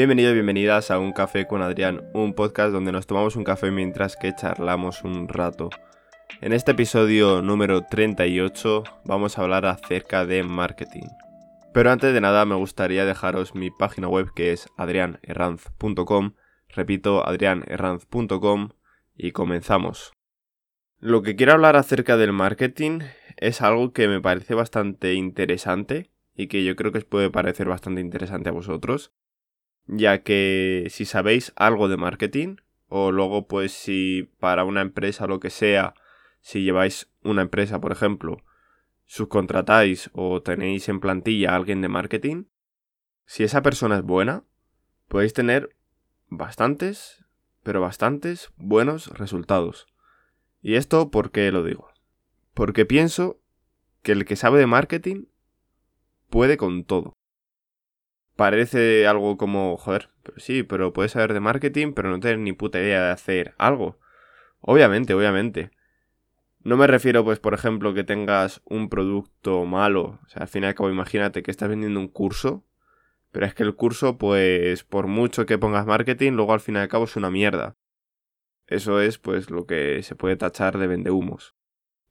Bienvenido y bienvenidas a Un Café con Adrián, un podcast donde nos tomamos un café mientras que charlamos un rato. En este episodio número 38 vamos a hablar acerca de marketing. Pero antes de nada me gustaría dejaros mi página web que es adrianerranz.com, repito adrianerranz.com y comenzamos. Lo que quiero hablar acerca del marketing es algo que me parece bastante interesante y que yo creo que os puede parecer bastante interesante a vosotros, ya que si sabéis algo de marketing, o luego pues si para una empresa lo que sea, si lleváis una empresa, por ejemplo, subcontratáis o tenéis en plantilla a alguien de marketing, si esa persona es buena, podéis tener bastantes, pero bastantes buenos resultados. ¿Y esto por qué lo digo? Porque pienso que el que sabe de marketing puede con todo. Parece algo como, joder, pero sí, pero puedes saber de marketing, pero no tener ni puta idea de hacer algo. Obviamente, obviamente. No me refiero, pues, por ejemplo, que tengas un producto malo. O sea, al fin y al cabo, imagínate que estás vendiendo un curso. Pero es que el curso, pues, por mucho que pongas marketing, luego al fin y al cabo es una mierda. Eso es, pues, lo que se puede tachar de vendehumos.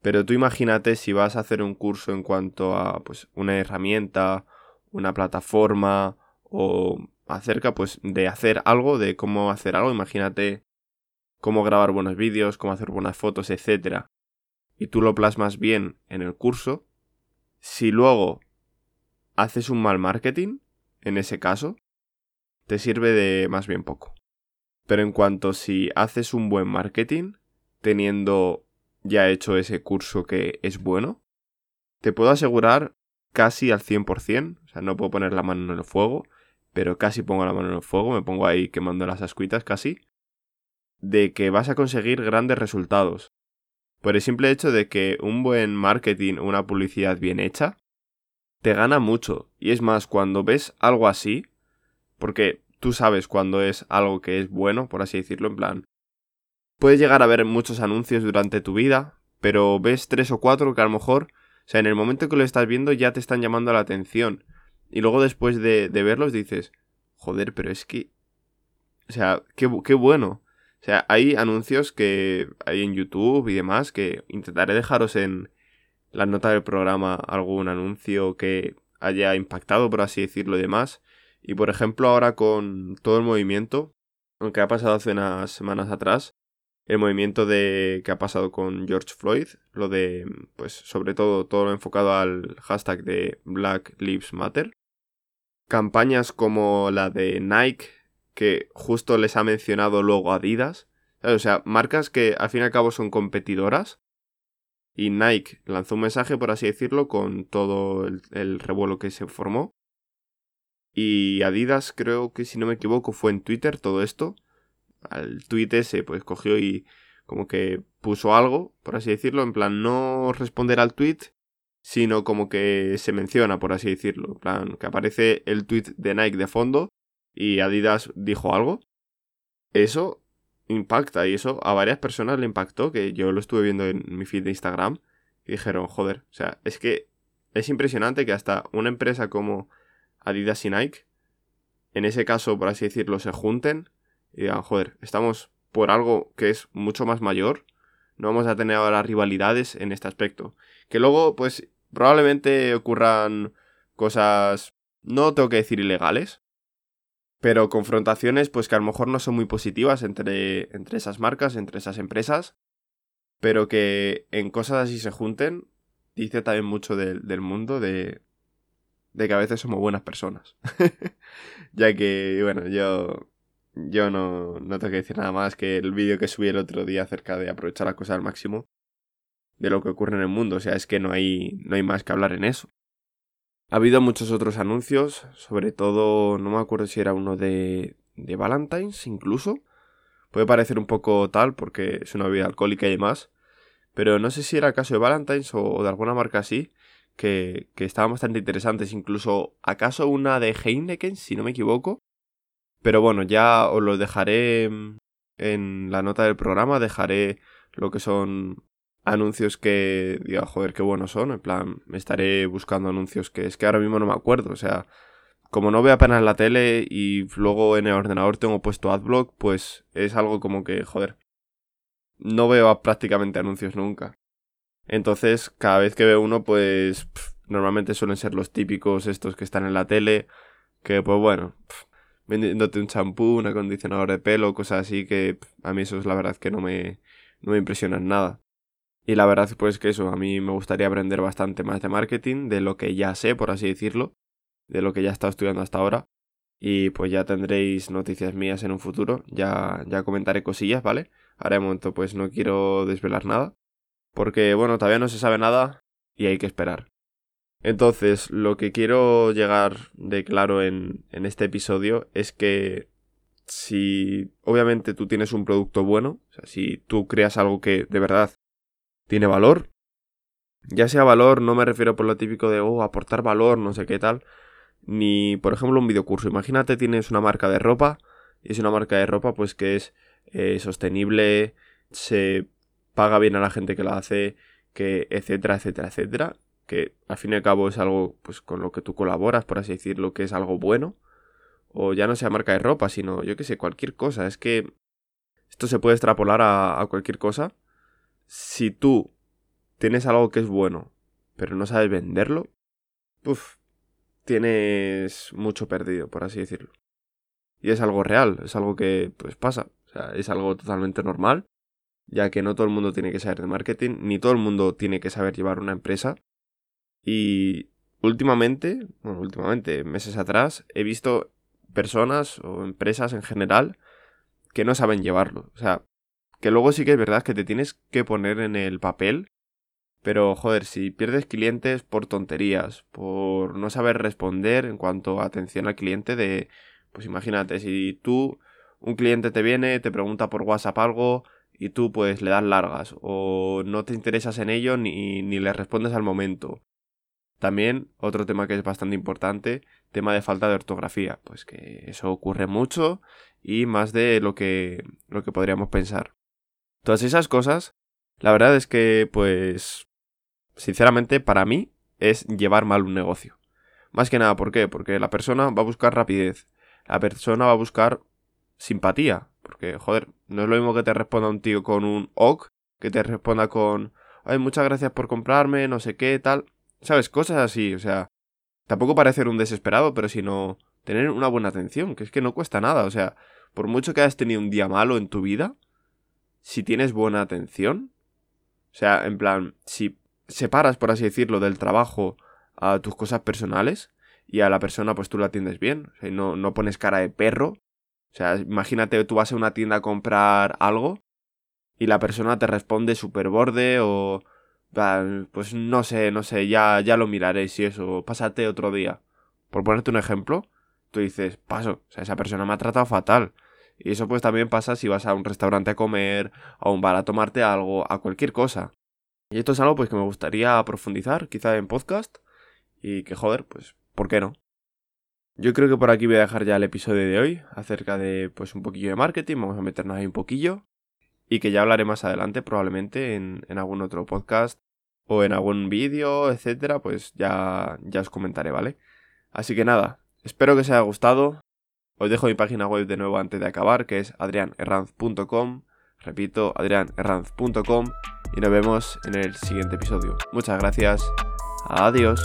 Pero tú imagínate si vas a hacer un curso en cuanto a pues una herramienta, una plataforma o acerca pues de hacer algo, de cómo hacer algo, imagínate cómo grabar buenos vídeos, cómo hacer buenas fotos, etcétera. Y tú lo plasmas bien en el curso. Si luego haces un mal marketing, en ese caso, te sirve de más bien poco. Pero en cuanto si haces un buen marketing, teniendo ya he hecho ese curso que es bueno, te puedo asegurar casi al 100%, o sea, no puedo poner la mano en el fuego, pero casi pongo la mano en el fuego, me pongo ahí quemando las ascuitas casi, de que vas a conseguir grandes resultados. Por el simple hecho de que un buen marketing una publicidad bien hecha te gana mucho. Y es más, cuando ves algo así, porque tú sabes cuando es algo que es bueno, por así decirlo, en plan, Puedes llegar a ver muchos anuncios durante tu vida, pero ves tres o cuatro que a lo mejor, o sea, en el momento que lo estás viendo ya te están llamando la atención. Y luego después de, verlos dices, joder, pero es que... O sea, qué, qué bueno. O sea, hay anuncios que hay en YouTube y demás que intentaré dejaros en la nota del programa algún anuncio que haya impactado, por así decirlo, y demás. Y por ejemplo, ahora con todo el movimiento, aunque ha pasado hace unas semanas atrás, el movimiento de que ha pasado con George Floyd, lo de, pues sobre todo, todo lo enfocado al hashtag de Black Lives Matter. Campañas como la de Nike, que justo les ha mencionado luego Adidas. O sea, marcas que al fin y al cabo son competidoras. Y Nike lanzó un mensaje, por así decirlo, con todo el, el revuelo que se formó. Y Adidas, creo que si no me equivoco, fue en Twitter todo esto al tweet ese, pues cogió y como que puso algo, por así decirlo, en plan no responder al tweet, sino como que se menciona, por así decirlo, en plan que aparece el tweet de Nike de fondo y Adidas dijo algo. Eso impacta y eso a varias personas le impactó, que yo lo estuve viendo en mi feed de Instagram y dijeron, joder, o sea, es que es impresionante que hasta una empresa como Adidas y Nike, en ese caso, por así decirlo, se junten y digan, joder, estamos por algo que es mucho más mayor, no vamos a tener ahora rivalidades en este aspecto. Que luego, pues, probablemente ocurran cosas, no tengo que decir ilegales, pero confrontaciones, pues que a lo mejor no son muy positivas entre, entre esas marcas, entre esas empresas, pero que en cosas así se junten, dice también mucho del mundo de, de que a veces somos buenas personas. ya que, bueno, yo yo no, no tengo que decir nada más que el vídeo que subí el otro día acerca de aprovechar la cosa al máximo de lo que ocurre en el mundo. O sea, es que no hay, no hay más que hablar en eso. Ha habido muchos otros anuncios, sobre todo, no me acuerdo si era uno de, de Valentine's incluso. Puede parecer un poco tal porque es una bebida alcohólica y demás. Pero no sé si era el caso de Valentine's o de alguna marca así, que, que estaban bastante interesantes. Incluso, ¿acaso una de Heineken, si no me equivoco? Pero bueno, ya os lo dejaré en la nota del programa, dejaré lo que son anuncios que diga, joder, qué buenos son. En plan, me estaré buscando anuncios que es que ahora mismo no me acuerdo. O sea, como no veo apenas la tele y luego en el ordenador tengo puesto AdBlock, pues es algo como que, joder, no veo prácticamente anuncios nunca. Entonces, cada vez que veo uno, pues normalmente suelen ser los típicos estos que están en la tele, que pues bueno, vendiéndote un champú, un acondicionador de pelo, cosas así que a mí eso es la verdad que no me, no me nada. Y la verdad pues que eso, a mí me gustaría aprender bastante más de marketing, de lo que ya sé, por así decirlo, de lo que ya he estado estudiando hasta ahora. Y pues ya tendréis noticias mías en un futuro, ya, ya comentaré cosillas, ¿vale? Ahora de momento pues no quiero desvelar nada, porque bueno, todavía no se sabe nada y hay que esperar. Entonces, lo que quiero llegar de claro en, en este episodio es que si obviamente tú tienes un producto bueno, o sea, si tú creas algo que de verdad tiene valor, ya sea valor, no me refiero por lo típico de, oh, aportar valor, no sé qué tal, ni, por ejemplo, un videocurso. Imagínate, tienes una marca de ropa, y es una marca de ropa, pues que es eh, sostenible, se paga bien a la gente que la hace, que etcétera, etcétera, etcétera que al fin y al cabo es algo pues con lo que tú colaboras, por así decirlo, que es algo bueno, o ya no sea marca de ropa, sino yo que sé, cualquier cosa, es que esto se puede extrapolar a, cualquier cosa. Si tú tienes algo que es bueno, pero no sabes venderlo, tienes mucho perdido, por así decirlo. Y es algo real, es algo que pues pasa, o sea, es algo totalmente normal, ya que no todo el mundo tiene que saber de marketing, ni todo el mundo tiene que saber llevar una empresa, y últimamente, bueno, últimamente, meses atrás, he visto personas o empresas en general que no saben llevarlo. O sea, que luego sí que es verdad que te tienes que poner en el papel. Pero, joder, si pierdes clientes por tonterías, por no saber responder en cuanto a atención al cliente de... Pues imagínate, si tú, un cliente te viene, te pregunta por WhatsApp algo y tú pues le das largas o no te interesas en ello ni, ni le respondes al momento también otro tema que es bastante importante, tema de falta de ortografía, pues que eso ocurre mucho y más de lo que, lo que podríamos pensar. Todas esas cosas, la verdad es que, pues, sinceramente, para mí es llevar mal un negocio. Más que nada, ¿por qué? Porque la persona va a buscar rapidez, la persona va a buscar simpatía, porque, joder, no es lo mismo que te responda un tío con un ok, que te responda con, ay, muchas gracias por comprarme, no sé qué, tal. ¿Sabes? Cosas así, o sea, tampoco parecer un desesperado, pero sino tener una buena atención, que es que no cuesta nada, o sea, por mucho que hayas tenido un día malo en tu vida, si tienes buena atención, o sea, en plan, si separas, por así decirlo, del trabajo a tus cosas personales y a la persona pues tú la atiendes bien, no, no pones cara de perro, o sea, imagínate tú vas a una tienda a comprar algo y la persona te responde súper borde o pues no sé, no sé, ya, ya lo miraré si eso, pásate otro día. Por ponerte un ejemplo, tú dices, paso, o sea, esa persona me ha tratado fatal. Y eso pues también pasa si vas a un restaurante a comer, a un bar a tomarte algo, a cualquier cosa. Y esto es algo pues que me gustaría profundizar, quizá en podcast, y que joder, pues, ¿por qué no? Yo creo que por aquí voy a dejar ya el episodio de hoy, acerca de pues un poquillo de marketing, vamos a meternos ahí un poquillo y que ya hablaré más adelante probablemente en, algún otro podcast o en algún vídeo, etcétera, pues ya, ya os comentaré, ¿vale? Así que nada, espero que os haya gustado. Os dejo mi página web de nuevo antes de acabar, que es adrianerranz.com. Repito, adrianerranz.com. Y nos vemos en el siguiente episodio. Muchas gracias. Adiós.